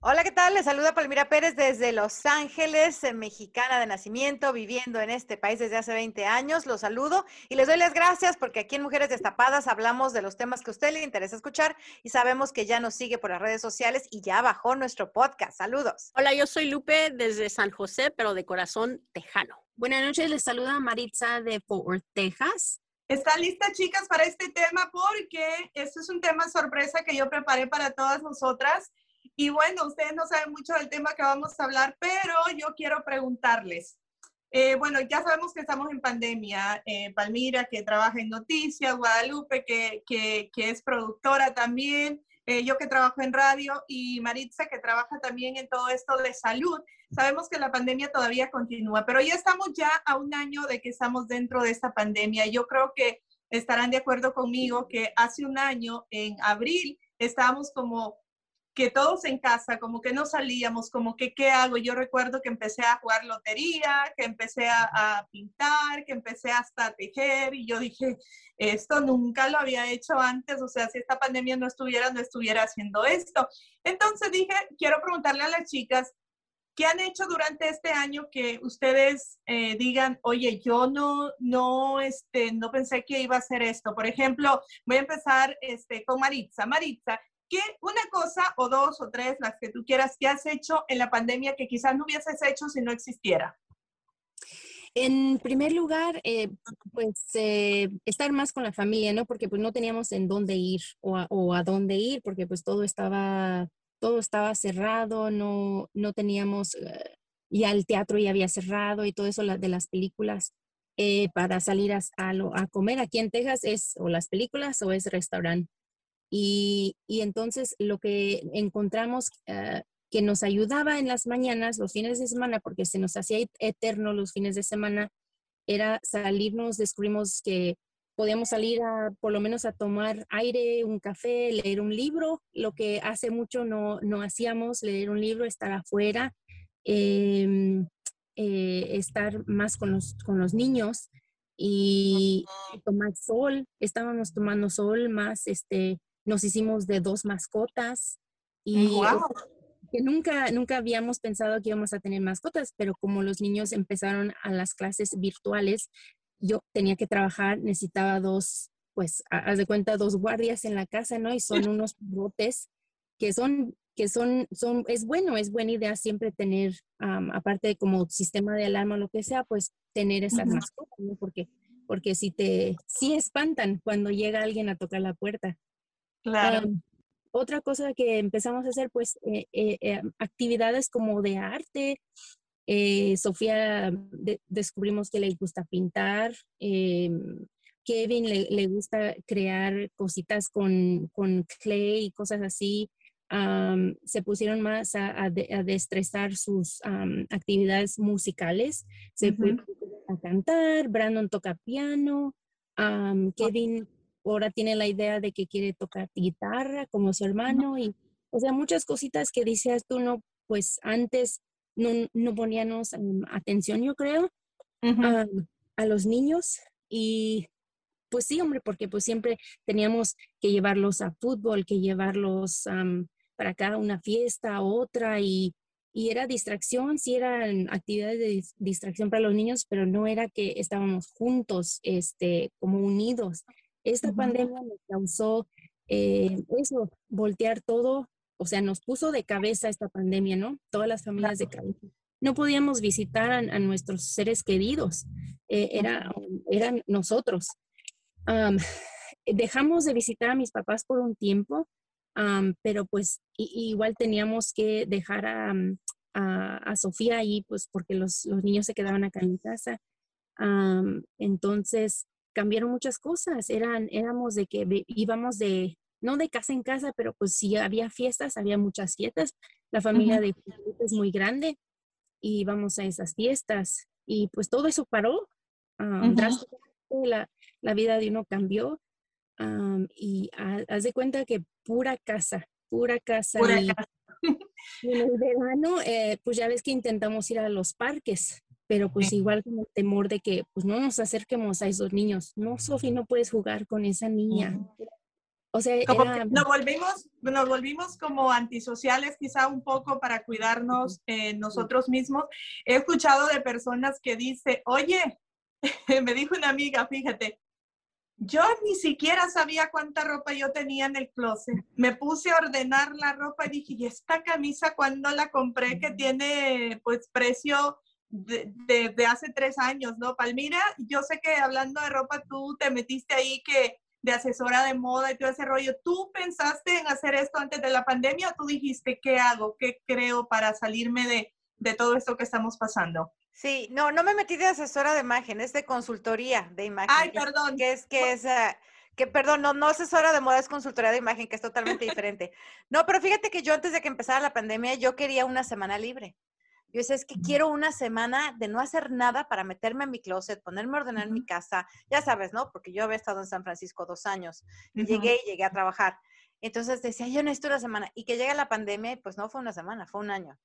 Hola, ¿qué tal? Les saluda Palmira Pérez desde Los Ángeles, eh, mexicana de nacimiento, viviendo en este país desde hace 20 años. Los saludo y les doy las gracias porque aquí en Mujeres Destapadas hablamos de los temas que a usted le interesa escuchar y sabemos que ya nos sigue por las redes sociales y ya bajó nuestro podcast. Saludos. Hola, yo soy Lupe desde San José, pero de corazón tejano. Buenas noches, les saluda Maritza de Fort Worth, Texas. ¿Están listas, chicas, para este tema? Porque este es un tema sorpresa que yo preparé para todas nosotras. Y bueno, ustedes no saben mucho del tema que vamos a hablar, pero yo quiero preguntarles. Eh, bueno, ya sabemos que estamos en pandemia. Eh, Palmira, que trabaja en noticias, Guadalupe, que, que, es productora también, eh, yo que trabajo en radio y Maritza, que trabaja también en todo esto de salud. Sabemos que la pandemia todavía continúa, pero ya estamos ya a un año de que estamos dentro de esta pandemia. Yo creo que estarán de acuerdo conmigo que hace un año, en abril, estábamos como que todos en casa, como que no salíamos, como que qué hago. Yo recuerdo que empecé a jugar lotería, que empecé a, pintar, que empecé hasta a tejer y yo dije, esto nunca lo había hecho antes, o sea, si esta pandemia no estuviera, no estuviera haciendo esto. Entonces dije, quiero preguntarle a las chicas, ¿qué han hecho durante este año que ustedes eh, digan, oye, yo no, no, este, no pensé que iba a hacer esto? Por ejemplo, voy a empezar este, con Maritza. Maritza, ¿qué una cosa o dos o tres, las que tú quieras, que has hecho en la pandemia que quizás no hubieses hecho si no existiera? En primer lugar, eh, pues eh, estar más con la familia, ¿no? Porque pues no teníamos en dónde ir o a, o a, dónde ir, porque pues todo estaba, todo estaba cerrado, no, no teníamos, uh, ya el teatro ya había cerrado y todo eso la, de las películas. Eh, para salir a, a, a, comer aquí en Texas es o las películas o es restaurante. Y, y entonces lo que encontramos uh, que nos ayudaba en las mañanas, los fines de semana, porque se nos hacía eterno los fines de semana, era salirnos, descubrimos que podíamos salir a, por lo menos a tomar aire, un café, leer un libro, lo que hace mucho no, no hacíamos, leer un libro, estar afuera, eh, eh, estar más con los, con los niños y, y tomar sol, estábamos tomando sol más, este, nos hicimos de dos mascotas y wow. que nunca, nunca habíamos pensado que íbamos a tener mascotas, pero como los niños empezaron a las clases virtuales, yo tenía que trabajar, necesitaba dos, pues, haz de cuenta, dos guardias en la casa, ¿no? Y son unos botes que son, que son, son, es bueno, es buena idea siempre tener, um, aparte de como sistema de alarma o lo que sea, pues tener esas uh -huh. mascotas, ¿no? Porque, porque si te, sí espantan cuando llega alguien a tocar la puerta. Claro. Um, otra cosa que empezamos a hacer, pues, eh, eh, actividades como de arte. Eh, Sofía de, descubrimos que le gusta pintar. Kevin le, le, gusta crear cositas con, con, clay y cosas así. Um, se pusieron más a, a, de, a destresar sus um, actividades musicales. Se uh -huh. fue a cantar. Brandon toca piano. Um, Kevin ahora tiene la idea de que quiere tocar guitarra como su hermano y, o sea, muchas cositas que decías tú, no, pues antes no, no poníamos um, atención, yo creo, uh -huh. um, a los niños y pues sí, hombre, porque pues siempre teníamos que llevarlos a fútbol, que llevarlos um, para acá una fiesta, otra y, y era distracción, sí eran actividades de distracción para los niños, pero no era que estábamos juntos, este, como unidos. Esta uh -huh. pandemia nos causó eh, eso, voltear todo o sea, nos puso de cabeza esta pandemia, ¿no? Todas las familias de cabeza. No podíamos visitar a, nuestros seres queridos, eh, era, eran nosotros. dejamos de visitar a mis papás por un tiempo, pero pues igual teníamos que dejar a, a, Sofía ahí, pues porque los, los, niños se quedaban acá en casa. entonces cambiaron muchas cosas, eran, éramos de que íbamos de, no de casa en casa, pero pues si había fiestas, había muchas fiestas. La familia de es muy grande y íbamos a esas fiestas y pues todo eso paró. la, la, vida de uno cambió y haz de cuenta que pura casa, pura casa. Pura casa. en el verano, eh, pues ya ves que intentamos ir a los parques, pero pues igual con el temor de que pues no nos acerquemos a esos niños. No, Sofi, no puedes jugar con esa niña. O sea, nos volvimos, nos volvimos como antisociales quizá un poco para cuidarnos eh, nosotros mismos. He escuchado de personas que dice, oye, me dijo una amiga, fíjate, yo ni siquiera sabía cuánta ropa yo tenía en el closet. Me puse a ordenar la ropa y dije, ¿y esta camisa cuando la compré que tiene pues precio de, de, hace tres años, ¿no? Palmira, yo sé que hablando de ropa tú te metiste ahí que de asesora de moda y todo ese rollo. ¿Tú pensaste en hacer esto antes de la pandemia o tú dijiste, ¿qué hago? ¿Qué creo para salirme de, de todo esto que estamos pasando? Sí, no, no me metí de asesora de imagen, es de consultoría de imagen. Ay, perdón. Que es, que es, ah, que perdón, no, no asesora de moda, es consultoría de imagen, que es totalmente diferente. No, pero fíjate que yo antes de que empezara la pandemia, yo quería una semana libre. Yo decía, es que quiero una semana de no hacer nada para meterme en mi closet, ponerme a ordenar mi casa. Ya sabes, ¿no? Porque yo había estado en San Francisco dos años y llegué y llegué a trabajar. Entonces decía, yo necesito una semana. Y que llega la pandemia, pues no fue una semana, fue un año.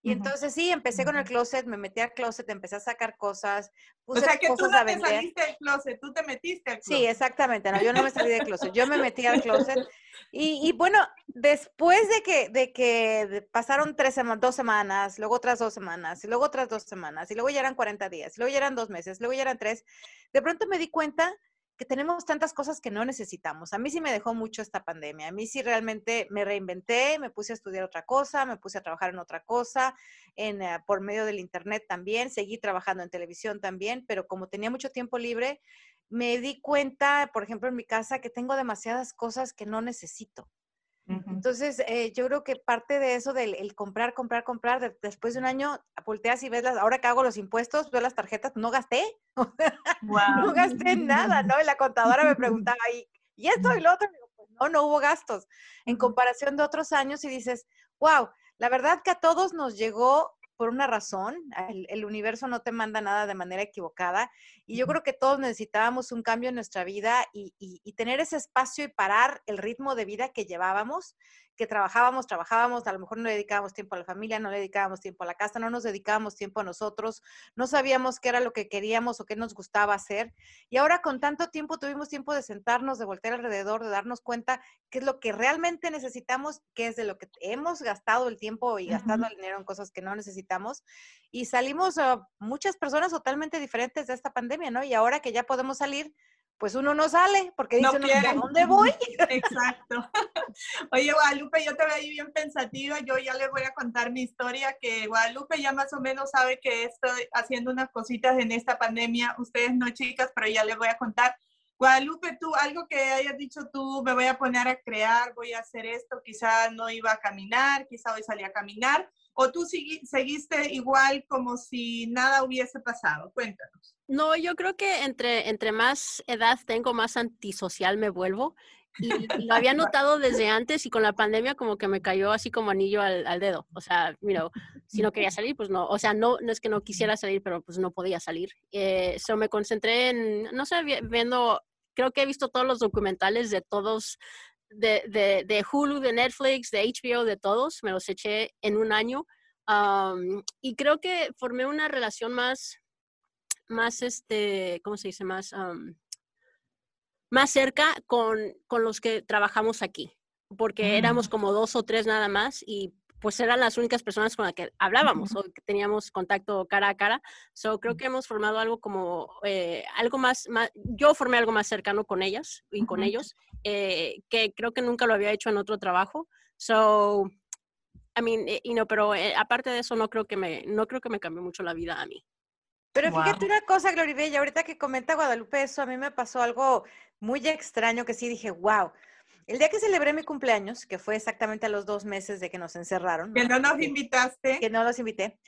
Y entonces sí, empecé con el closet, me metí al closet, empecé a sacar cosas, puse o sea, que tú no te saliste del closet, tú te metiste al closet. Sí, exactamente, no, yo no me salí del closet, yo me metí al closet. Y, y bueno, después de que, de que pasaron tres semanas, dos semanas, luego otras dos semanas, y luego otras dos semanas, y luego ya eran 40 días, y luego ya eran dos meses, luego ya eran tres, de pronto me di cuenta que tenemos tantas cosas que no necesitamos. A mí sí me dejó mucho esta pandemia. A mí sí realmente me reinventé, me puse a estudiar otra cosa, me puse a trabajar en otra cosa, en, eh, por medio del Internet también, seguí trabajando en televisión también, pero como tenía mucho tiempo libre, me di cuenta, por ejemplo, en mi casa, que tengo demasiadas cosas que no necesito. Entonces, eh, yo creo que parte de eso del el comprar, comprar, comprar, después de un año volteas y ves las, ahora que hago los impuestos, veo las tarjetas, no gasté, no gasté nada, ¿no? Y la contadora me preguntaba ahí, ¿y esto y lo otro? Pues no, no hubo gastos. En comparación de otros años y dices, wow, la verdad que a todos nos llegó por una razón, el, universo no te manda nada de manera equivocada y yo creo que todos necesitábamos un cambio en nuestra vida y, y, tener ese espacio y parar el ritmo de vida que llevábamos que trabajábamos, trabajábamos, a lo mejor no le dedicábamos tiempo a la familia, no le dedicábamos tiempo a la casa, no nos dedicábamos tiempo a nosotros, no sabíamos qué era lo que queríamos o qué nos gustaba hacer. Y ahora con tanto tiempo tuvimos tiempo de sentarnos, de voltear alrededor, de darnos cuenta qué es lo que realmente necesitamos, qué es de lo que hemos gastado el tiempo y gastado el dinero en cosas que no necesitamos. Y salimos a muchas personas totalmente diferentes de esta pandemia, ¿no? Y ahora que ya podemos salir, pues uno no sale porque dice, no, ¿a dónde voy? Exacto. Oye, Guadalupe, yo te veo ahí bien pensativa. Yo ya les voy a contar mi historia, que Guadalupe ya más o menos sabe que estoy haciendo unas cositas en esta pandemia. Ustedes no, chicas, pero ya les voy a contar. Guadalupe, tú, algo que hayas dicho tú, me voy a poner a crear, voy a hacer esto, quizá no iba a caminar, quizá hoy salí a caminar, o tú seguiste igual como si nada hubiese pasado. Cuéntanos. No, yo creo que entre, entre más edad tengo, más antisocial me vuelvo. Y, lo había notado desde antes y con la pandemia como que me cayó así como anillo al, dedo. O sea, mira, si no quería salir, pues no. O sea, no, no es que no quisiera salir, pero pues no podía salir. Eh, me concentré en, no sé, viendo, creo que he visto todos los documentales de todos de, de, de, Hulu, de Netflix, de HBO, de todos, me los eché en un año. y creo que formé una relación más, más este, ¿cómo se dice? Más, más cerca con, con, los que trabajamos aquí, porque éramos mm. como dos o tres nada más y pues eran las únicas personas con las que hablábamos o que teníamos contacto cara a cara. So, creo que hemos formado algo como, eh, algo más, yo formé algo más cercano con ellas y con ellos, eh, que creo que nunca lo había hecho en otro trabajo. So, I mean, eh, you know, pero eh, aparte de eso, no creo que me, no creo que me cambió mucho la vida a mí. Pero Wow. fíjate una cosa, Gloribella, ahorita que comenta Guadalupe eso, a mí me pasó algo muy extraño que sí dije, wow. El día que celebré mi cumpleaños, que fue exactamente a los dos meses de que nos encerraron, Que no nos invitaste. que no los invité,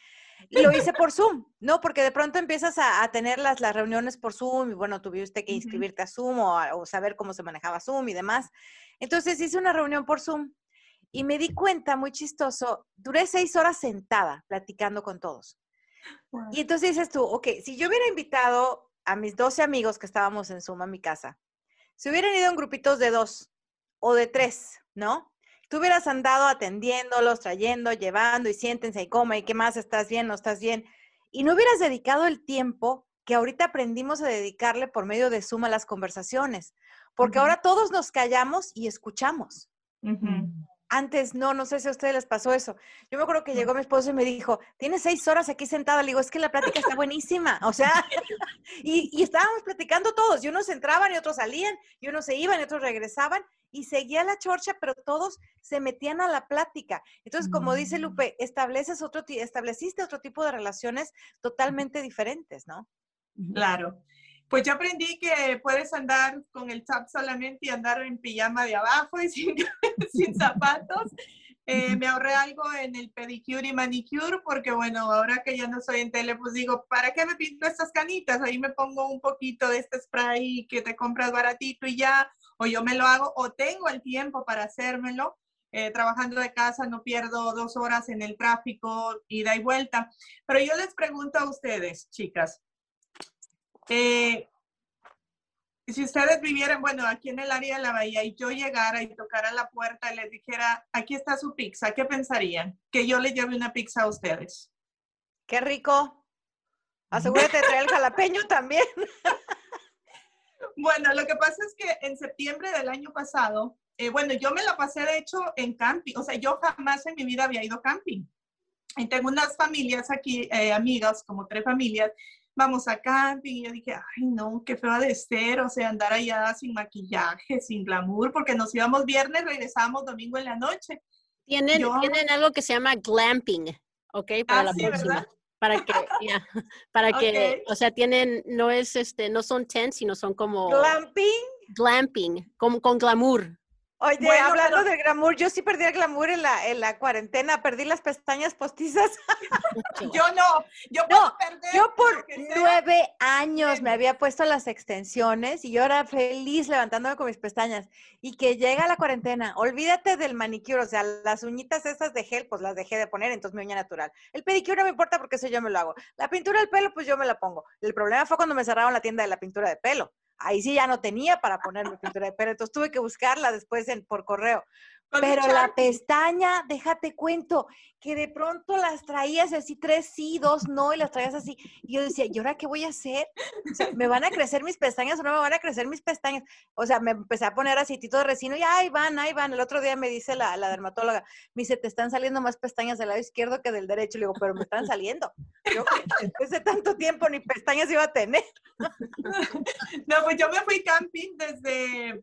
lo hice por Zoom, ¿no? Porque de pronto empiezas a, a tener las, las reuniones por Zoom y bueno, tuviste que inscribirte a Zoom o, a- o saber cómo se manejaba Zoom y demás. Entonces hice una reunión por Zoom y me di cuenta, muy chistoso, duré seis horas sentada platicando con todos. Y entonces dices tú, ok, si yo hubiera invitado a mis 12 amigos que estábamos en Zoom a mi casa, si hubieran ido en grupitos de dos o de tres, ¿no? Tú hubieras andado atendiéndolos, trayendo, llevando y siéntense y coma y qué más, estás bien, no estás bien. Y no hubieras dedicado el tiempo que ahorita aprendimos a dedicarle por medio de Zoom a las conversaciones, porque ahora todos nos callamos y escuchamos. Antes no, no sé si a ustedes les pasó eso. Yo me acuerdo que llegó mi esposo y me dijo, tienes seis horas aquí sentada. Le digo, es que la plática está buenísima. O sea, y, y estábamos platicando todos. Y unos entraban y otros salían, y unos se iban y otros regresaban. Y seguía la chorcha, pero todos se metían a la plática. Entonces, como dice Mm. Lupe, estableces otro, estableciste otro tipo de relaciones totalmente diferentes, ¿no? Claro. Pues yo aprendí que puedes andar con el top solamente y andar en pijama de abajo y sin, zapatos. Eh, me ahorré algo en el pedicure y manicure porque, bueno, ahora que ya no soy en tele, pues digo, ¿para qué me pinto estas canitas? Ahí me pongo un poquito de este spray que te compras baratito y ya, o yo me lo hago, o tengo el tiempo para hacérmelo. Eh, trabajando de casa no pierdo dos horas en el tráfico, ida y vuelta. Pero yo les pregunto a ustedes, chicas, eh, si ustedes vivieran, bueno, aquí en el área de la bahía y yo llegara y tocara la puerta y les dijera, aquí está su pizza, ¿qué pensarían? Que yo les lleve una pizza a ustedes. Qué rico. Asegúrate de traer el jalapeño también. Bueno, lo que pasa es que en septiembre del año pasado, eh, bueno, yo me la pasé de hecho en camping, o sea, yo jamás en mi vida había ido camping. Y tengo unas familias aquí, eh, amigas, como tres familias, vamos a camping y yo dije, ay no, qué feo de ser, o sea, andar allá sin maquillaje, sin glamour, porque nos íbamos viernes, regresábamos domingo en la noche. Tienen, Yo- tienen algo que se llama glamping, ¿ok? Para Ah, la sí, próxima. ¿verdad? Para que, ya, para que, o sea, tienen, no es este, no son tents, sino son como Glamping. glamping, como con glamour. Oye, Bueno, hablando pero- del glamour, yo sí perdí el glamour en la, en la cuarentena, perdí las pestañas postizas. Yo no, yo No, puedo perder Yo por nueve años me había puesto las extensiones y yo era feliz levantándome con mis pestañas. Y que llega la cuarentena, olvídate del manicure, o sea, las uñitas estas de gel, pues las dejé de poner, entonces mi uña natural. El pedicure no me importa porque eso yo me lo hago. La pintura del pelo, pues yo me la pongo. El problema fue cuando me cerraron la tienda de la pintura de pelo. Ahí sí ya no tenía para ponerme pintura de pelo, entonces tuve que buscarla después en, por correo. Pero la pestaña, déjate cuento, que de pronto las traías así, tres sí, dos no, y las traías así. Y yo decía, ¿y ahora qué voy a hacer? O sea, ¿me van a crecer mis pestañas o no me van a crecer mis pestañas? O sea, me empecé a poner aceitito de resino y ahí van, ahí van. El otro día me dice la, la dermatóloga, me dice, te están saliendo más pestañas del lado izquierdo que del derecho. Le digo, pero me están saliendo. Yo después de tanto tiempo ni pestañas iba a tener. No, pues yo me fui camping desde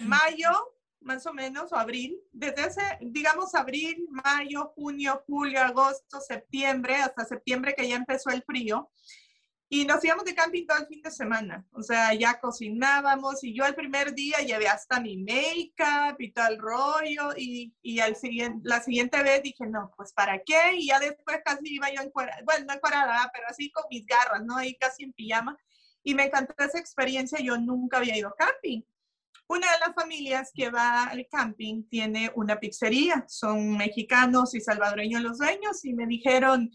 mayo, más o menos, o abril, desde ese, digamos, abril, mayo, junio, julio, agosto, septiembre, hasta septiembre que ya empezó el frío. Y nos íbamos de camping todo el fin de semana. O sea, ya cocinábamos y yo el primer día llevé hasta mi make-up y todo el rollo. Y, y al siguiente, la siguiente vez dije, no, pues ¿para qué? Y ya después casi iba yo encuadrada, bueno, no encuadrada, pero así con mis garras, ¿no? Ahí casi en pijama. Y me encantó esa experiencia. Yo nunca había ido camping. Una de las familias que va al camping tiene una pizzería. Son mexicanos y salvadoreños los dueños y me dijeron,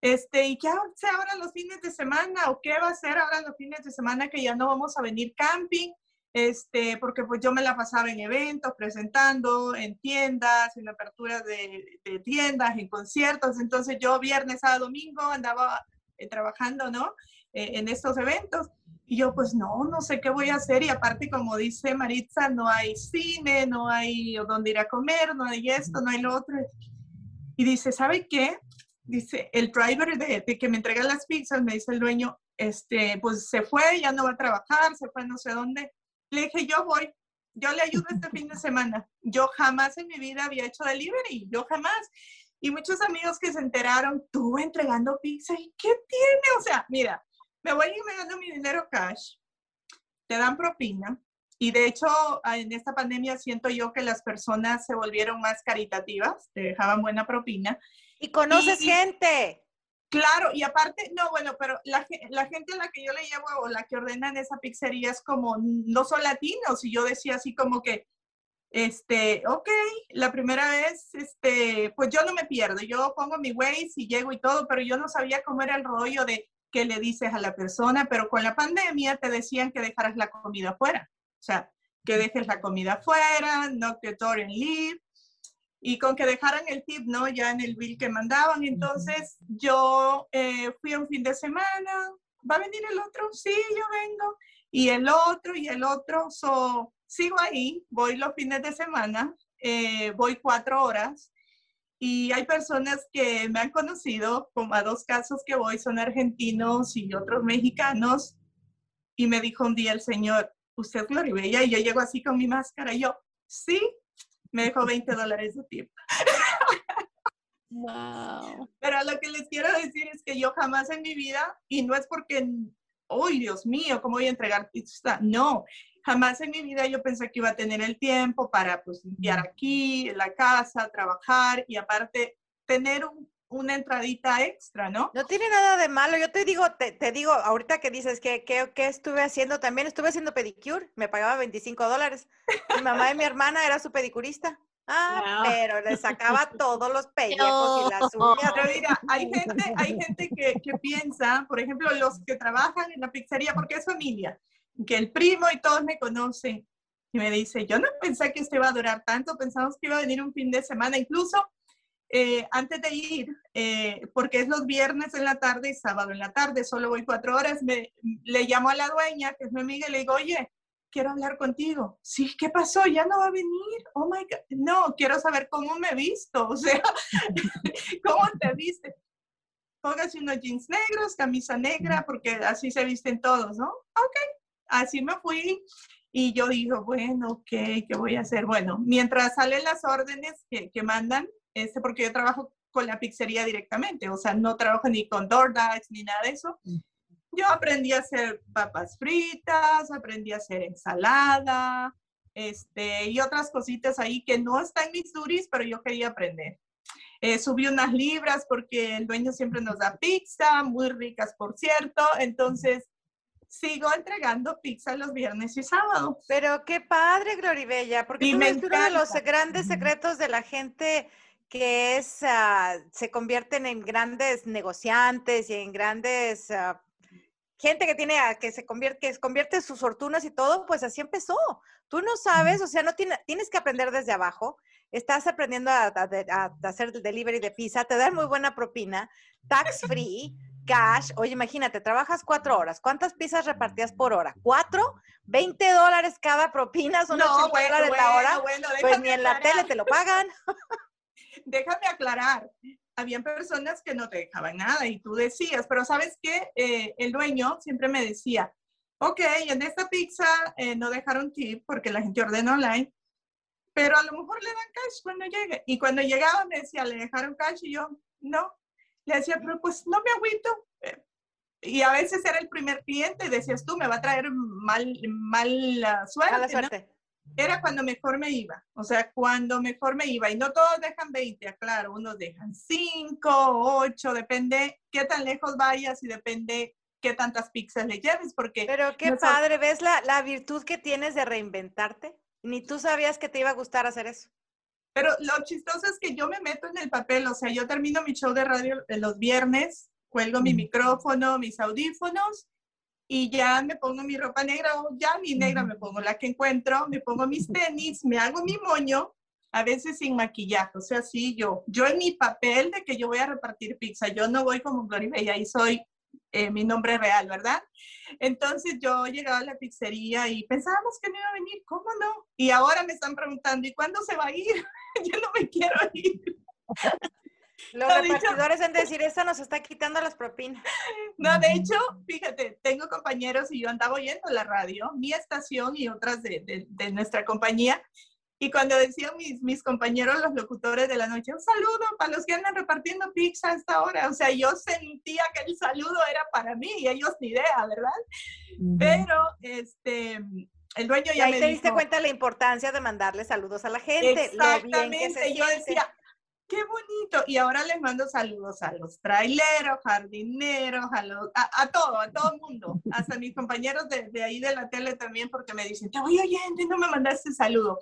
este, ¿y qué hace ahora los fines de semana? ¿O qué va a hacer ahora los fines de semana que ya no vamos a venir camping? Este, porque pues yo me la pasaba en eventos, presentando, en tiendas, en aperturas de, de tiendas, en conciertos. Entonces yo viernes, sábado, domingo andaba eh, trabajando, ¿no? Eh, en estos eventos. Y yo, pues no, no sé qué voy a hacer. Y aparte, como dice Maritza, no hay cine, no hay dónde ir a comer, no hay esto, no hay lo otro. Y dice, ¿sabe qué? Dice, el driver de, de que me entrega las pizzas, me dice el dueño, este, pues se fue, ya no va a trabajar, se fue no sé dónde. Le dije, yo voy. yo le ayudo este fin de semana. Yo jamás en mi vida había hecho delivery, yo jamás. Y muchos amigos que se enteraron, tú entregando pizza, ¿y qué tiene? O sea, mira, me voy ir me gano mi dinero cash, te dan propina. Y de hecho, en esta pandemia siento yo que las personas se volvieron más caritativas, te dejaban buena propina. Y conoces gente. Claro, y aparte, no, bueno, pero la, la, gente a la que yo le llevo o la que ordena en esa pizzería es como, no son latinos, y yo decía así como que, este, ok, la primera vez, este, pues yo no me pierdo, yo pongo mi Waze y llego y todo, pero yo no sabía cómo era el rollo de qué le dices a la persona, pero con la pandemia te decían que dejaras la comida afuera, o sea, que dejes la comida afuera, no door and leave, y con que dejaran el tip, ¿no? Ya en el bill que mandaban. Entonces yo eh, fui un fin de semana, ¿va a venir el otro? Sí, yo vengo. Y el otro y el otro, so, sigo ahí, voy los fines de semana, eh, voy cuatro horas. Y hay personas que me han conocido, como a dos casos que voy, son argentinos y otros mexicanos. Y me dijo un día el señor, ¿usted es Gloribella? Y yo llego así con mi máscara. Y yo, sí, me dejó 20 dólares de tip. Wow. Pero lo que les quiero decir es que yo jamás en mi vida, y no es porque, ¡ay, Dios mío, cómo voy a entregar pizza! No, jamás en mi vida yo pensé que iba a tener el tiempo para pues limpiar aquí, la casa, trabajar y aparte tener un, una entradita extra, ¿no? No tiene nada de malo. Yo te digo, te, te digo, ahorita que dices que, que, que, estuve haciendo también, estuve haciendo pedicure, me pagaba 25 dólares. Mi mamá y mi hermana era su pedicurista. Ah, wow. pero le sacaba todos los pellejos y las uñas. Pero mira, hay gente, hay gente que, que piensa, por ejemplo, los que trabajan en la pizzería, porque es familia, que el primo y todos me conocen. Y me dice, yo no pensé que esto iba a durar tanto, pensamos que iba a venir un fin de semana. Incluso eh, antes de ir, eh, porque es los viernes en la tarde y sábado en la tarde, solo voy cuatro horas, me, le llamo a la dueña, que es mi amiga, y le digo, oye, quiero hablar contigo. Sí, ¿qué pasó? ¿Ya no va a venir? Oh my God. No, quiero saber cómo me he visto, o sea, ¿cómo te viste? Póngase unos jeans negros, camisa negra, porque así se visten todos, ¿no? Ok, así me fui. Y yo digo, bueno, ok, ¿qué voy a hacer? Bueno, mientras salen las órdenes que, que mandan, este, porque yo trabajo con la pizzería directamente, o sea, no trabajo ni con DoorDash ni nada de eso. Yo aprendí a hacer papas fritas, aprendí a hacer ensalada, este, y otras cositas ahí que no están en mis duris, pero yo quería aprender. Eh, subí unas libras porque el dueño siempre nos da pizza, muy ricas por cierto, entonces sigo entregando pizza los viernes y sábados. Pero qué padre, Gloribella, porque y tú es uno de los grandes secretos de la gente que es, uh, se convierten en grandes negociantes y en grandes, uh, gente que tiene, uh, que se convierte, que convierte sus fortunas y todo, pues así empezó. Tú no sabes, o sea, no tiene, tienes que aprender desde abajo. Estás aprendiendo a, a, a hacer delivery de pizza, te dan muy buena propina, tax free, cash. Oye, imagínate, trabajas cuatro horas. ¿Cuántas pizzas repartías por hora? ¿Cuatro? ¿20 dólares cada propina? ¿Son no, bueno, dólares bueno, la hora? Bueno, pues ni en la tele te lo pagan. déjame aclarar, habían personas que no te dejaban nada y tú decías, pero sabes qué, eh, el dueño siempre me decía, ok, en esta pizza eh, no dejaron tip porque la gente ordena online, pero a lo mejor le dan cash cuando llegue. Y cuando llegaba me decía, ¿le dejaron cash? Y yo, no. Le decía, pero pues no me agüito. Eh, y a veces era el primer cliente y decías tú, me va a traer mal, mal suerte. Mala suerte. ¿no? era cuando mejor me iba, o sea, cuando mejor me iba. Y no todos dejan 20, claro, unos dejan 5, 8, depende qué tan lejos vayas y depende qué tantas pizzas le lleves, porque... Pero qué no padre. ¿ves la, la virtud que tienes de reinventarte? Ni tú sabías que te iba a gustar hacer eso. Pero lo chistoso es que yo me meto en el papel, o sea, yo termino mi show de radio los viernes, cuelgo mi micrófono, mis audífonos y ya me pongo mi ropa negra o ya ni negra me pongo la que encuentro, me pongo mis tenis, me hago mi moño, a veces sin maquillaje, o sea, sí, yo, yo en mi papel de que yo voy a repartir pizza, yo no voy como Gloria y ahí soy eh, mi nombre real, ¿verdad? Entonces yo llegaba a la pizzería y pensábamos que no iba a venir, ¿cómo no? Y ahora me están preguntando, ¿y cuándo se va a ir? yo no me quiero ir. Los repartidores en decir, esta nos está quitando las propinas. No, de hecho, fíjate, tengo compañeros y yo andaba oyendo la radio, mi estación y otras de, de, nuestra compañía. Y cuando decían mis, mis compañeros, los locutores de la noche, un saludo para los que andan repartiendo pizza a esta hora. O sea, yo sentía que el saludo era para mí y ellos ni idea, ¿verdad? Pero, este, el dueño ya y ahí te diste cuenta de la importancia de mandarle saludos a la gente. Exactamente, yo decía, qué bonito. Y ahora les mando saludos a los traileros, jardineros, a, los, a, todo, a todo el mundo, hasta mis compañeros de, de, ahí de la tele también, porque me dicen, te voy oyendo y no me mandaste saludo.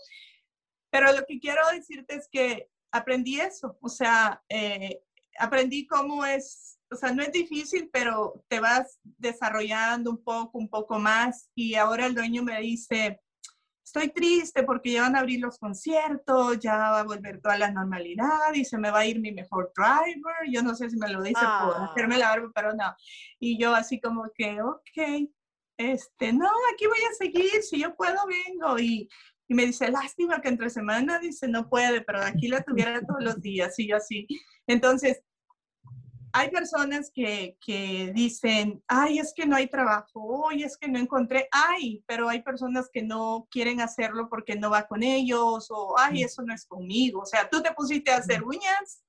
Pero lo que quiero decirte es que aprendí eso, o sea, eh, aprendí cómo es, o sea, no es difícil, pero te vas desarrollando un poco, un poco más. Y ahora el dueño me dice, estoy triste porque ya van a abrir los conciertos, ya va a volver toda la normalidad y se me va a ir mi mejor driver. Yo no sé si me lo dice por ah. hacerme la barba, pero no. Y yo así como que, ok, este, no, aquí voy a seguir, si yo puedo, vengo. Y, y me dice, lástima que entre semana, dice, no puede, pero aquí la tuviera todos los días, y yo así. Entonces, hay personas que, que, dicen, ay, es que no hay trabajo, hoy es que no encontré, ay, pero hay personas que no quieren hacerlo porque no va con ellos, o ay, eso no es conmigo. O sea, tú te pusiste a hacer uñas.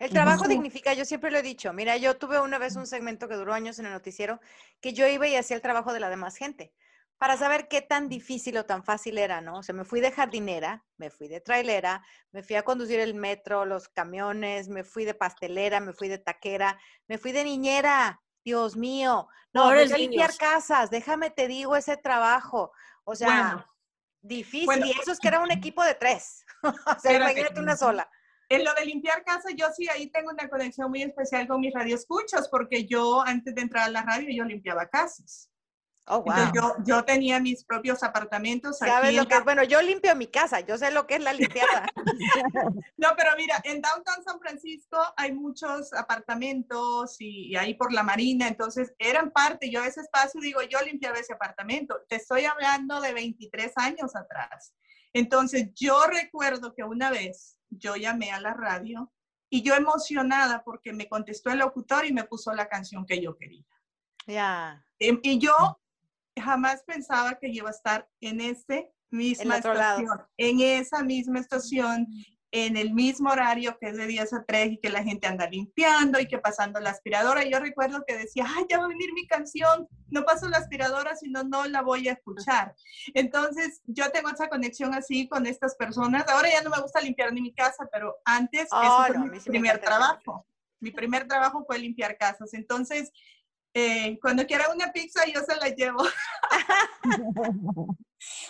El trabajo dignifica, yo siempre lo he dicho. Mira, yo tuve una vez un segmento que duró años en el noticiero, que yo iba y hacía el trabajo de la demás gente para saber qué tan difícil o tan fácil era, ¿no? O sea, me fui de jardinera, me fui de trailera, me fui a conducir el metro, los camiones, me fui de pastelera, me fui de taquera, me fui de niñera, Dios mío. No, me fui a limpiar casas, déjame te digo ese trabajo. O sea, difícil. y eso es que era un equipo de tres. o sea, imagínate una sola. En lo de limpiar casa, yo sí ahí tengo una conexión muy especial con mis radioescuchas, porque yo antes de entrar a la radio, yo limpiaba casas. Oh, yo, yo, tenía mis propios apartamentos. ¿Sabes lo que Bueno, yo limpio mi casa, yo sé lo que es la limpieza. no, pero mira, en Downtown San Francisco hay muchos apartamentos y, ahí por la marina, entonces eran parte, yo ese espacio digo, yo limpiaba ese apartamento. Te estoy hablando de 23 años atrás. Entonces yo recuerdo que una vez yo llamé a la radio y yo emocionada porque me contestó el locutor y me puso la canción que yo quería. Ya. Em, y yo jamás pensaba que iba a estar en ese misma estación, en esa misma estación, en el mismo horario que es de 10 a 3 y que la gente anda limpiando y que pasando la aspiradora. Yo recuerdo que decía, ay, ya va a venir mi canción, no paso la aspiradora, sino no la voy a escuchar. Entonces, yo tengo esa conexión así con estas personas. Ahora ya no me gusta limpiar ni mi casa, pero antes, oh, fue mi primer trabajo. Mi primer trabajo fue limpiar casas. Entonces, eh, cuando quiera una pizza, yo se la llevo.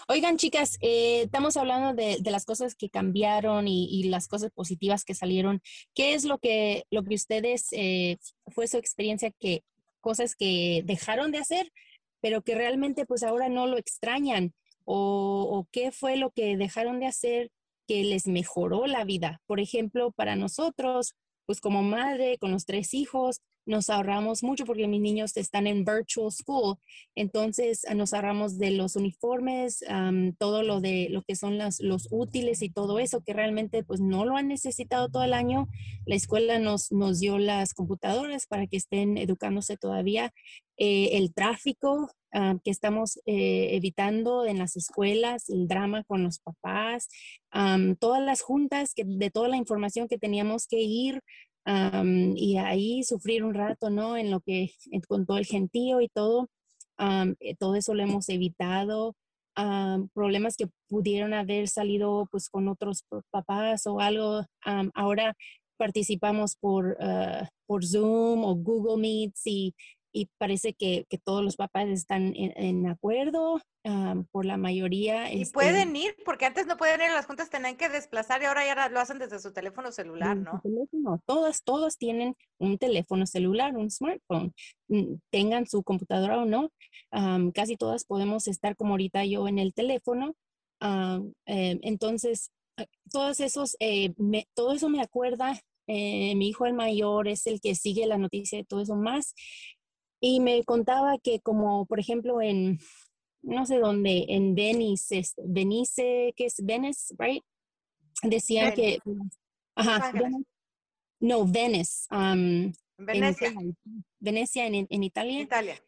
Oigan, chicas, eh, estamos hablando de, las cosas que cambiaron y, las cosas positivas que salieron. ¿Qué es lo que, lo que ustedes, eh, fue su experiencia, que cosas que dejaron de hacer, pero que realmente pues ahora no lo extrañan? ¿O, o qué fue lo que dejaron de hacer que les mejoró la vida? Por ejemplo, para nosotros, pues como madre, con los tres hijos, nos ahorramos mucho porque mis niños están en virtual school, entonces ah, nos ahorramos de los uniformes, todo lo de lo que son los útiles y todo eso que realmente pues no lo han necesitado todo el año. La escuela nos, nos dio las computadoras para que estén educándose todavía. Eh, el tráfico que estamos eh, evitando en las escuelas, el drama con los papás, todas las juntas de toda la información que teníamos que ir y ahí sufrir un rato, ¿no? En lo que, con todo el gentío y todo, eh, todo eso lo hemos evitado. problemas que pudieron haber salido pues con otros papás o algo, ahora participamos por, ah, por Zoom o Google Meets y y parece que, que, todos los papás están en, acuerdo por la mayoría. Y este pueden ir, porque antes no pueden ir a las juntas, tenían que desplazar y ahora ya lo hacen desde su teléfono celular, ¿no? Teléfono. Todas, todos tienen un teléfono celular, un smartphone, mm, tengan su computadora o no. casi todas podemos estar como ahorita yo en el teléfono. Em, entonces, ah, todos esos, eh, todo eso me acuerda eh, mi hijo el mayor es el que sigue la noticia de todo eso más y me contaba que como, por ejemplo, en, no sé dónde, en Venice, Venice, que es Venice, right? Decían que, ajá, no, Venice. um, Venecia. En, Venecia, en, en Italia. Italia.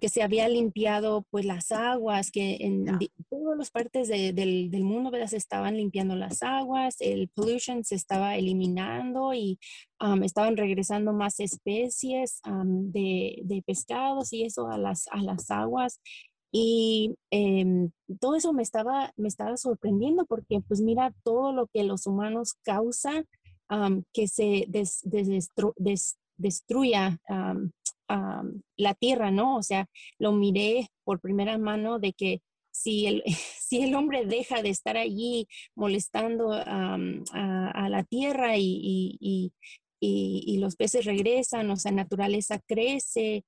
Que se había limpiado pues las aguas, que en todas las partes de- del, del mundo ¿verdad? se estaban limpiando las aguas, el pollution se estaba eliminando y um, estaban regresando más especies um, de, de pescados y eso a las, a las aguas. Y em, todo eso me estaba, me estaba sorprendiendo porque pues mira todo lo que los humanos causan um, que se des- desestru- des- destruya la tierra, ¿no? O sea, lo miré por primera mano de que si el, si el hombre deja de estar allí molestando a, la tierra y, y- y- los peces regresan, o sea, naturaleza crece,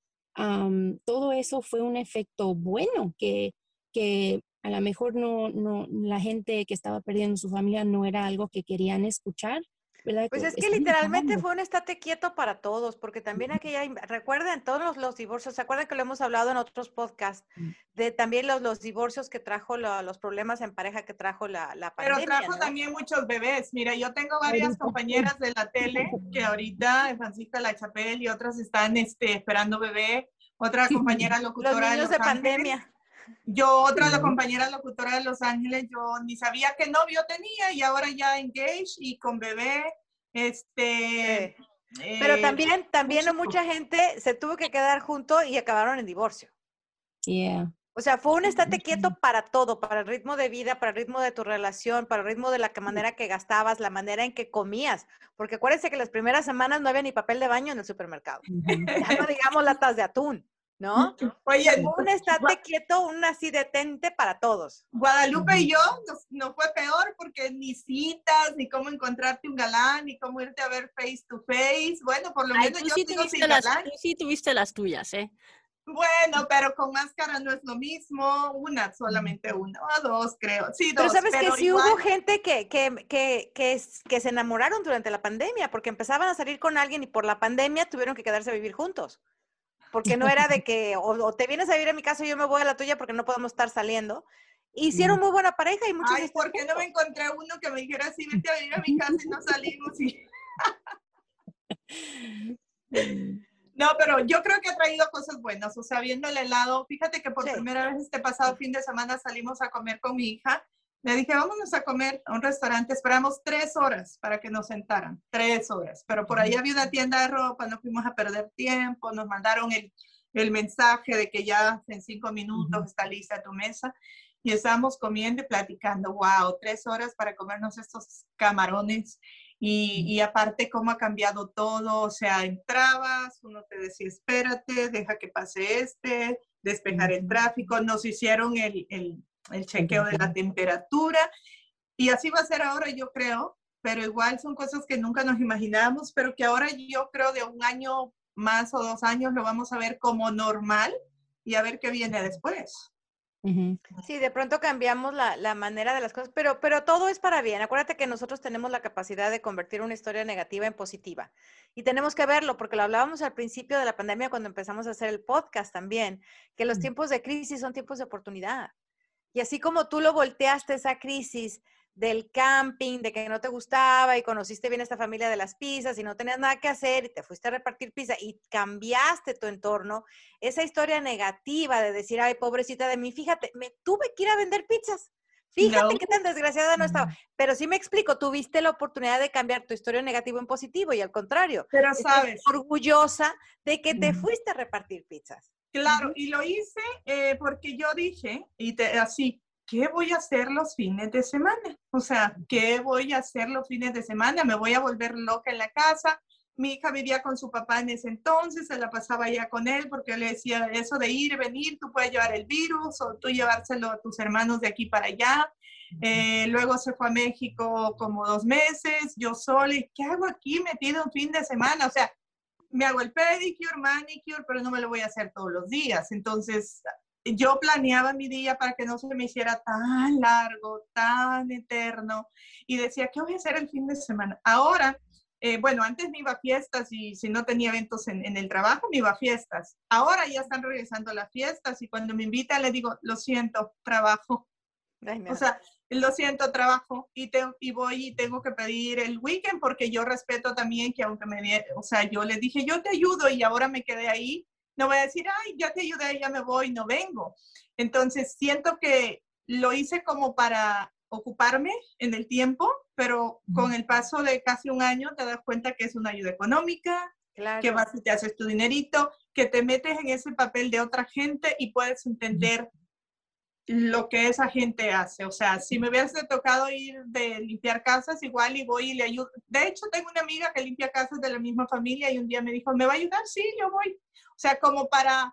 todo eso fue un efecto bueno que, que a lo mejor no, no, la gente que estaba perdiendo su familia no era algo que querían escuchar. Pues es que están literalmente fue un estate quieto para todos, porque también aquella, in- recuerden todos los, los divorcios, ¿se acuerdan que lo hemos hablado en otros podcasts? Mm. De también los, los divorcios que trajo, la- los problemas en pareja que trajo la, la Pero pandemia. trajo ¿no? también muchos bebés. Mira, yo tengo varias compañeras de la tele que ahorita, Francisca La Chapel y otras están este, esperando bebé. Otra compañera Los locutora niños de, de Los Ángeles. pandemia. Yo, otra la Ujú. compañera locutora de Los Ángeles, yo ni sabía qué novio tenía y ahora ya engaged y con bebé. Este, Sí. Pero eh, también, también mucho. mucha gente se tuvo que quedar junto y acabaron en divorcio. Yeah. O sea, fue un estate quieto para todo, para el ritmo de vida, para el ritmo de tu relación, para el ritmo de la manera que gastabas, la manera en que comías. Porque acuérdense que las primeras semanas no había ni papel de baño en el supermercado. Ujú. Ya no digamos latas de atún, ¿no? Oye, un estate quieto, un así detente para todos. Guadalupe y yo nos, nos fue peor porque ni citas, ni cómo encontrarte un galán, ni cómo irte a ver face to face. Bueno, por lo Ay, menos yo sí, sigo sin tuviste las, galán. tú sí tuviste las tuyas, ¿eh? Bueno, pero con máscara no es lo mismo. Una, solamente una o dos, creo. Sí, Pero dos. sabes que sí igual- hubo gente que, que, que, que se enamoraron durante la pandemia, porque empezaban a salir con alguien y por la pandemia tuvieron que quedarse a vivir juntos. Porque no era de que o, o te vienes a vivir a mi casa y yo me voy a la tuya porque no podemos estar saliendo. Hicieron muy buena pareja y muchos Ay, están ¿por qué no me encontré uno que me dijera así, vete a vivir a mi casa y no salimos? Y... No, pero yo creo que ha traído cosas buenas. O sea, viendo el helado, fíjate que por Sí. primera vez este pasado fin de semana salimos a comer con mi hija. Le dije, vámonos a comer a un restaurante. Esperamos tres horas para que nos sentaran. Tres horas. Pero por ahí había una tienda de ropa, no fuimos a perder tiempo. Nos mandaron el, el mensaje de que ya en cinco minutos está lista tu mesa. Y estábamos comiendo y platicando. Wow, tres horas para comernos estos camarones. Y, y aparte, cómo ha cambiado todo. O sea, entrabas, uno te decía, espérate, deja que pase este, despejar el tráfico. Nos hicieron el, el, el chequeo de la temperatura. Y así va a ser ahora, yo creo. Pero igual son cosas que nunca nos imaginábamos, pero que ahora yo creo de un año más o dos años lo vamos a ver como normal y a ver qué viene después. Sí, de pronto cambiamos la, la manera de las cosas, pero, pero todo es para bien. Acuérdate que nosotros tenemos la capacidad de convertir una historia negativa en positiva. Y tenemos que verlo, porque lo hablábamos al principio de la pandemia cuando empezamos a hacer el podcast también, que los tiempos de crisis son tiempos de oportunidad. Y así como tú lo volteaste esa crisis del camping, de que no te gustaba y conociste bien esta familia de las pizzas y no tenías nada que hacer y te fuiste a repartir pizza y cambiaste tu entorno, esa historia negativa de decir, ay, pobrecita de mí, fíjate, me tuve que ir a vender pizzas. Fíjate No. qué tan desgraciada no estaba. Pero sí me explico, tuviste la oportunidad de cambiar tu historia negativa en positivo y al contrario, Pero sabes, orgullosa de que te fuiste a repartir pizzas. Claro, y lo hice eh, porque yo dije, y te, así, ¿qué voy a hacer los fines de semana? O sea, ¿qué voy a hacer los fines de semana? Me voy a volver loca en la casa. Mi hija vivía con su papá en ese entonces, se la pasaba ya con él porque le decía eso de ir venir, tú puedes llevar el virus o tú llevárselo a tus hermanos de aquí para allá. Eh, luego se fue a México como dos meses, yo sola, ¿y ¿qué hago aquí metido un fin de semana? O sea, me hago el pedicure, manicure, pero no me lo voy a hacer todos los días. Entonces, yo planeaba mi día para que no se me hiciera tan largo, tan eterno, y decía, ¿qué voy a hacer el fin de semana? Ahora, eh, bueno, antes me iba a fiestas y si no tenía eventos en, en el trabajo, me iba a fiestas. Ahora ya están regresando las fiestas y cuando me invitan le digo, lo siento, trabajo. Ay, O sea, lo siento, trabajo y, te, y voy y tengo que pedir el weekend porque yo respeto también que aunque me, o sea, yo le dije, yo te ayudo y ahora me quedé ahí, no voy a decir, ay, ya te ayudé, ya me voy, no vengo. Entonces, siento que lo hice como para ocuparme en el tiempo, pero con el paso de casi un año te das cuenta que es una ayuda económica, que vas y te haces tu dinerito, que te metes en ese papel de otra gente y puedes entender lo que esa gente hace. O sea, si me hubiese tocado ir de limpiar casas, igual y voy y le ayudo. De hecho, tengo una amiga que limpia casas de la misma familia y un día me dijo, ¿me va a ayudar? Sí, yo voy. O sea, como para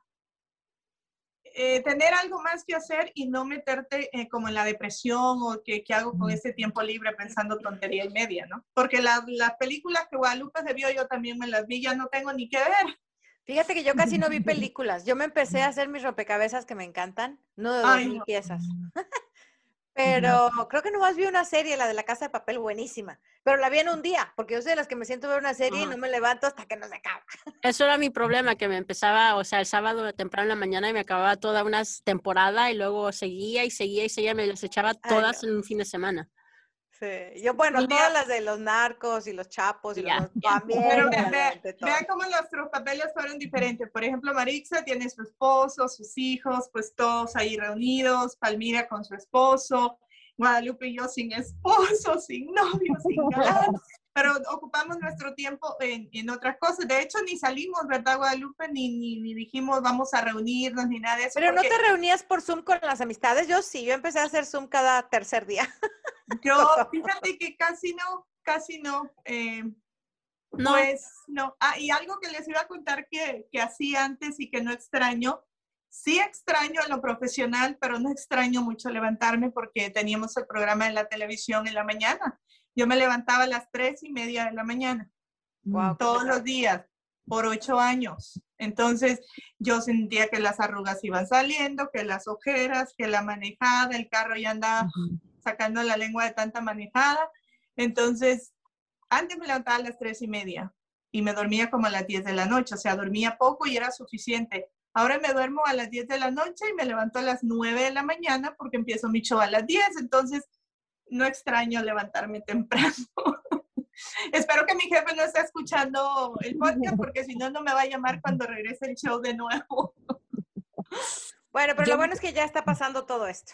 eh, tener algo más que hacer y no meterte eh, como en la depresión o qué hago con ese tiempo libre pensando tontería y media, ¿no? Porque las películas que Guadalupe se vio, yo también me las vi, ya no tengo ni que ver. Fíjate que yo casi no vi películas. Yo me empecé a hacer mis rompecabezas que me encantan, no de dos mil piezas. Pero creo que nomás vi una serie, la de la casa de papel, buenísima. Pero la vi en un día, porque yo soy de las que me siento a ver una serie y no me levanto hasta que no se acaba. Eso era mi problema, que me empezaba, o sea, el sábado temprano en la mañana y me acababa toda una temporada y luego seguía y seguía y seguía, me las echaba todas en un fin de semana. Sí, yo, bueno, todas las de los narcos y los chapos y los también. Pero vean cómo nuestros papeles fueron diferentes. Por ejemplo, Marixa tiene su esposo, sus hijos, pues todos ahí reunidos, Palmira con su esposo, Guadalupe y yo sin esposo, sin novio, sin galán. pero ocupamos nuestro tiempo en, en, otras cosas. De hecho, ni salimos, ¿verdad, Guadalupe? Ni, ni, ni, dijimos vamos a reunirnos, ni nada de eso. Pero no te reunías por Zoom con las amistades. Yo sí, yo empecé a hacer Zoom cada tercer día. Yo, fíjate que casi no, casi no. Eh, no. Pues no. Ah, y algo que les iba a contar que, que hacía antes y que no extraño. Sí extraño en lo profesional, pero no extraño mucho levantarme porque teníamos el programa de la televisión en la mañana. Yo me levantaba a las tres y media de la mañana, todos los días, por ocho años. Entonces yo sentía que las arrugas iban saliendo, que las ojeras, que la manejada, el carro ya andaba sacando la lengua de tanta manejada. Entonces, antes me levantaba a las tres y media y me dormía como a las diez de la noche, o sea, dormía poco y era suficiente. Ahora me duermo a las diez de la noche y me levanto a las nueve de la mañana porque empiezo mi show a las diez. Entonces, no extraño levantarme temprano. Espero que mi jefe no esté escuchando el podcast porque si no, no me va a llamar cuando regrese el show de nuevo. Bueno, pero lo bueno es que ya está pasando todo esto.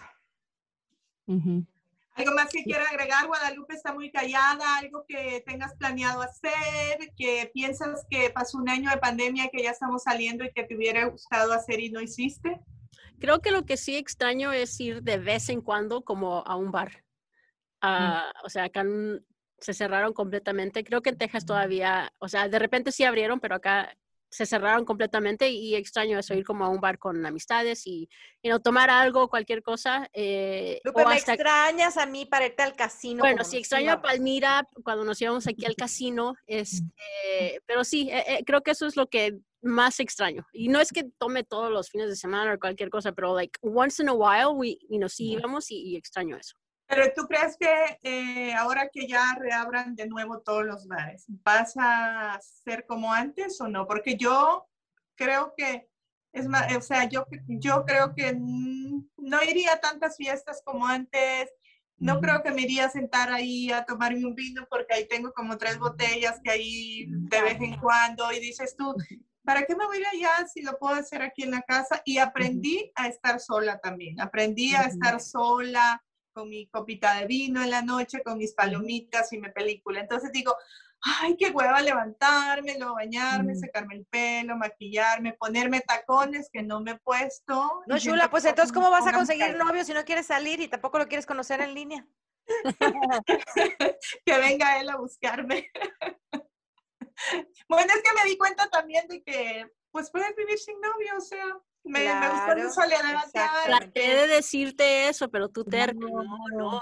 ¿Algo más que quiera agregar? Guadalupe está muy callada, algo que tengas planeado hacer, que piensas que pasó un año de pandemia, que ya estamos saliendo y que te hubiera gustado hacer y no hiciste. Creo que lo que sí extraño es ir de vez en cuando como a un bar. Uh, O sea, acá se cerraron completamente. Creo que en Texas todavía, o sea, de repente sí abrieron, pero acá se cerraron completamente y extraño eso, ir como a un bar con amistades y, y no tomar algo, cualquier cosa. Eh, Lupe, ¿me extrañas a mí para irte al casino? Bueno, sí, extraño a Palmira cuando nos íbamos aquí al casino, este, pero sí, eh, eh, creo que eso es lo que más extraño. Y no es que tome todos los fines de semana o cualquier cosa, pero like once in a while, we, you know, sí íbamos y, y extraño eso. Pero tú crees que eh, ahora que ya reabran de nuevo todos los bares, ¿vas a ser como antes o no? Porque yo creo que, es más, o sea, yo, yo creo que no iría a tantas fiestas como antes. No creo que me iría a sentar ahí a tomarme un vino porque ahí tengo como tres botellas que ahí de vez en cuando y dices tú, ¿para qué me voy allá si lo puedo hacer aquí en la casa? Y aprendí a estar sola también, aprendí a estar sola, con mi copita de vino en la noche, con mis palomitas y mi película. Entonces digo, ay, qué hueva levantarme, luego bañarme, secarme el pelo, maquillarme, ponerme tacones que no me he puesto. No, chula, pues entonces, ¿cómo vas a conseguir novio si no quieres salir y tampoco lo quieres conocer en línea? que venga él a buscarme. bueno, es que me di cuenta también de que, pues puedes vivir sin novio, o sea, me, claro, me gustó Traté de decirte eso, pero tú te No, no.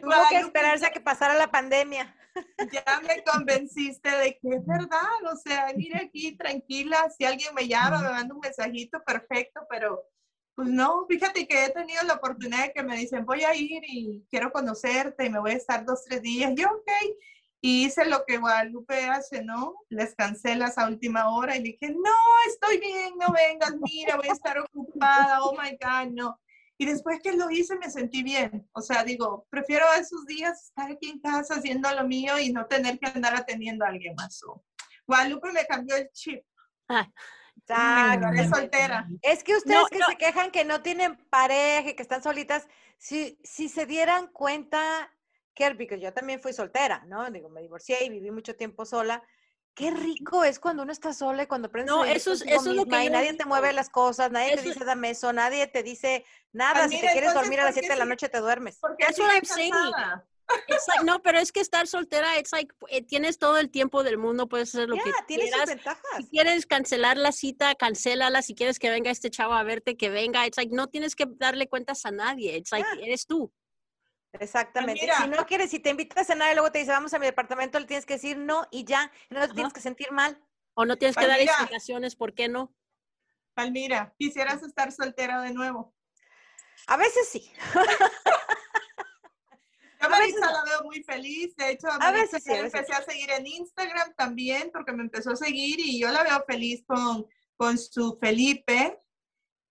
Tuvo que esperarse a que pasara la pandemia. Ya me convenciste de que es verdad. O sea, mire aquí tranquila. Si alguien me llama, me manda un mensajito, perfecto, pero pues no, fíjate que he tenido la oportunidad de que me dicen, voy a ir y quiero conocerte y me voy a estar dos, tres días. Yo, ok. Y hice lo que Guadalupe hace, ¿no? Les cancelas a última hora y dije, no, estoy bien, no vengas, mira, voy a estar ocupada, oh my God, no. Y después que lo hice me sentí bien. O sea, digo, prefiero esos días estar aquí en casa haciendo lo mío y no tener que andar atendiendo a alguien más. Guadalupe me cambió el chip. Ah, es soltera. Es que ustedes No, que no. se quejan que no tienen pareja, y que están solitas, si, si se dieran cuenta, Que yo también fui soltera, ¿no? Digo, me divorcié y viví mucho tiempo sola. Qué rico es cuando uno está sola y cuando aprendes No, a eso es- eso es lo misma que y nadie te digo. mueve las cosas, nadie te Eso- dice dame eso, nadie te dice nada. Pues si mira, te quieres entonces, dormir a las ¿por qué 7 de la noche, te duermes. Porque what I'm saying. it's like- no, pero es que estar soltera, it's like, eh, tienes todo el tiempo del mundo, puedes hacer lo Ya, que tiene sus quieras. ventajas. Si quieres cancelar la cita, cancélala. Si quieres que venga este chavo a verte, que venga. It's like, no tienes que darle cuentas a nadie. It's like, Ya. eres tú. Exactamente. mira. Si no quieres, si te invitas a cenar y luego te dice vamos a mi departamento, le tienes que decir no y ya, no te tienes que sentir mal. O no tienes que dar Palmira. explicaciones por qué no. Palmira, quisieras estar soltera de nuevo. A veces sí. Yo a veces la veo muy feliz. De hecho, a veces sí, a veces empecé a seguir en Instagram también porque me empezó a seguir y yo la veo feliz con, con su Felipe.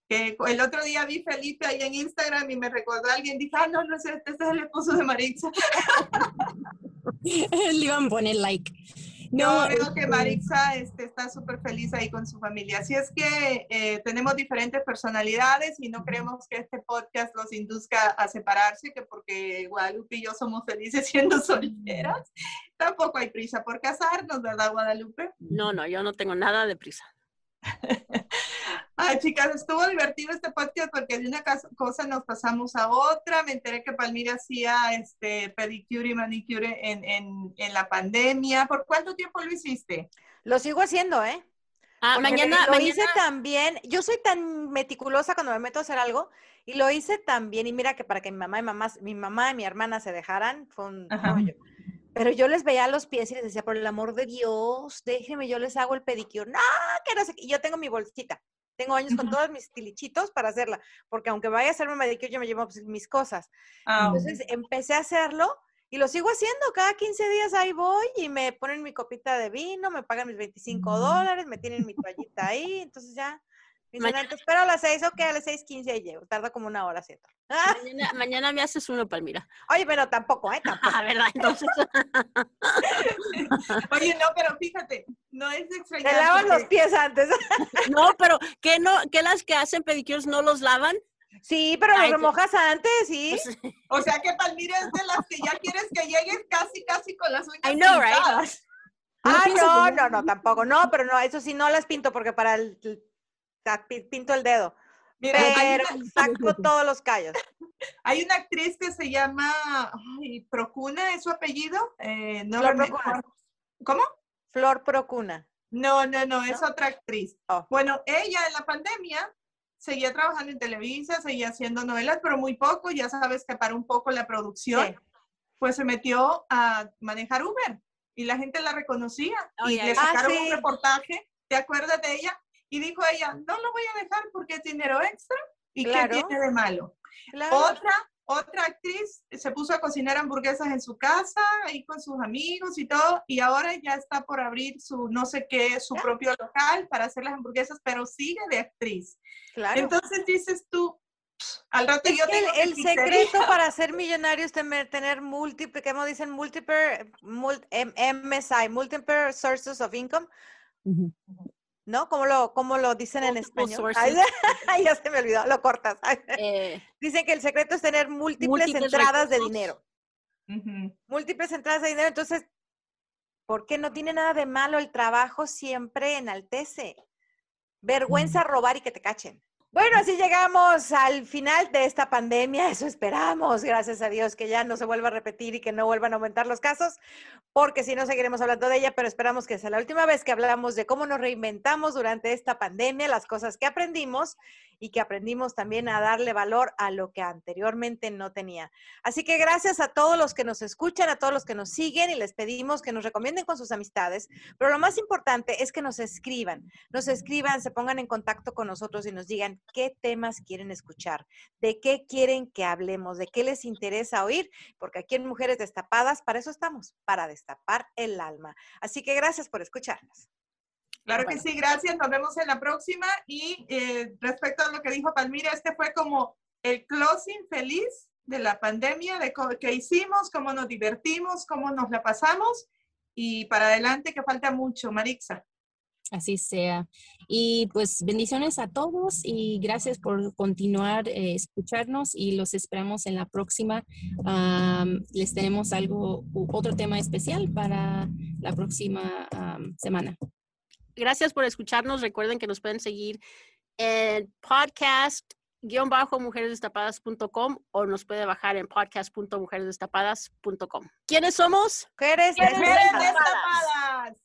Que el otro día vi Felipe ahí en Instagram y me recordó a alguien. Dije, ah, no, no es este, es el esposo de Maritza. Le iban a poner like. No, veo que este, Maritza este, está súper feliz ahí con su familia. Así es que eh, tenemos diferentes personalidades y no queremos que este podcast los induzca a separarse, que porque Guadalupe y yo somos felices siendo solteras. Tampoco hay prisa por casarnos, ¿verdad, Guadalupe? No, no, yo no tengo nada de prisa. Ay, chicas, estuvo divertido este podcast porque de una cosa nos pasamos a otra. Me enteré que Palmira hacía este pedicure y manicure en, en, en la pandemia. ¿Por cuánto tiempo lo hiciste? Lo sigo haciendo, ¿eh? Ah, Porque mañana, lo mañana, hice también. Yo soy tan meticulosa cuando me meto a hacer algo y lo hice también. Y mira que para que mi mamá y mamá, mi mamá y mi hermana se dejaran, fue un rollo. Pero yo les veía los pies y les decía, por el amor de Dios, déjenme, yo les hago el pedicure. No, que no sé qué. Y yo tengo mi bolsita. Tengo años con todos mis tilichitos para hacerla, porque aunque vaya a hacerme manicure, yo me llevo pues, mis cosas. Ah, Entonces empecé a hacerlo y lo sigo haciendo. Cada 15 días ahí voy y me ponen mi copita de vino, me pagan mis 25 dólares, me tienen mi toallita ahí. Entonces ya. Me dicen, Mañana- "Te espero a las 6, ok, a las 6.15 ahí llego. Tarda como una hora haciendo. mañana, mañana me haces uno, Palmira. Oye, pero tampoco, ¿eh? Tampoco. Ah, ¿verdad? Entonces, Oye, no, pero fíjate, no es de Te extrañar. lavas los pies antes. no, pero ¿qué no, que las que hacen pedicures no los lavan? Sí, pero los Ay, remojas antes, sí. Pues, O sea que Palmira es de las que ya quieres que llegues casi, casi con las uñas I know, right? pintadas. Ah, no, que no, no, tampoco. No, pero no, eso sí no las pinto porque para el, pinto el dedo. Mira, hay Pero una, saco todos los callos. hay una actriz que se llama ay, Procuna, ¿es su apellido? Eh, no Flor Procuna. ¿Cómo? Flor Procuna. No, no, no, es otra actriz. Oh. Bueno, ella en la pandemia seguía trabajando en Televisa, seguía haciendo novelas, pero muy poco, ya sabes que para un poco la producción, Sí. pues se metió a manejar Uber y la gente la reconocía Oh, y le. Ah, sacaron sí. un reportaje, ¿te acuerdas de ella? Y dijo ella, no lo voy a dejar porque es dinero extra y Claro. qué tiene de malo. Claro. Otra, otra actriz se puso a cocinar hamburguesas en su casa, ahí con sus amigos y todo, y ahora ya está por abrir su no sé qué, su Ya. propio local para hacer las hamburguesas, pero sigue de actriz. claro. Entonces dices tú, al rato Es yo que tengo el, el secreto para ser millonario es tener, tener múltiple, ¿cómo dicen? Múltiple, mul- M- MSI, multiple sources of income, Ujú. ¿No? ¿Cómo lo, cómo lo dicen en español? Ay, ya se me olvidó, lo cortas. Eh, Dicen que el secreto es tener múltiples, Múltiples entradas de dinero. Múltiples entradas de dinero. Entonces, ¿por qué no tiene nada de malo el trabajo siempre enaltece? Vergüenza robar y que te cachen. Bueno, así llegamos al final de esta pandemia. Eso esperamos, gracias a Dios, que ya no se vuelva a repetir y que no vuelvan a aumentar los casos, porque si no seguiremos hablando de ella, pero esperamos que sea la última vez que hablamos de cómo nos reinventamos durante esta pandemia, las cosas que aprendimos y que aprendimos también a darle valor a lo que anteriormente no tenía. Así que gracias a todos los que nos escuchan, a todos los que nos siguen y les pedimos que nos recomienden con sus amistades, pero lo más importante es que nos escriban, nos escriban, se pongan en contacto con nosotros y nos digan qué temas quieren escuchar, de qué quieren que hablemos, de qué les interesa oír, porque aquí en Mujeres Destapadas para eso estamos, para destapar el alma. Así que gracias por escucharnos. Claro Bueno. que sí, gracias. Nos vemos en la próxima. Y eh, respecto a lo que dijo Palmira, este fue como el closing feliz de la pandemia, de qué hicimos, cómo nos divertimos, cómo nos la pasamos y para adelante que falta mucho, Marixa. Así sea. Y pues bendiciones a todos y gracias por continuar eh, escucharnos y los esperamos en la próxima. les tenemos algo, otro tema especial para la próxima semana. Gracias por escucharnos. Recuerden que nos pueden seguir en podcast guion bajo mujeresdestapadas.com o nos puede bajar en podcast.mujeresdestapadas.com. ¿Quiénes somos? Mujeres Destapadas.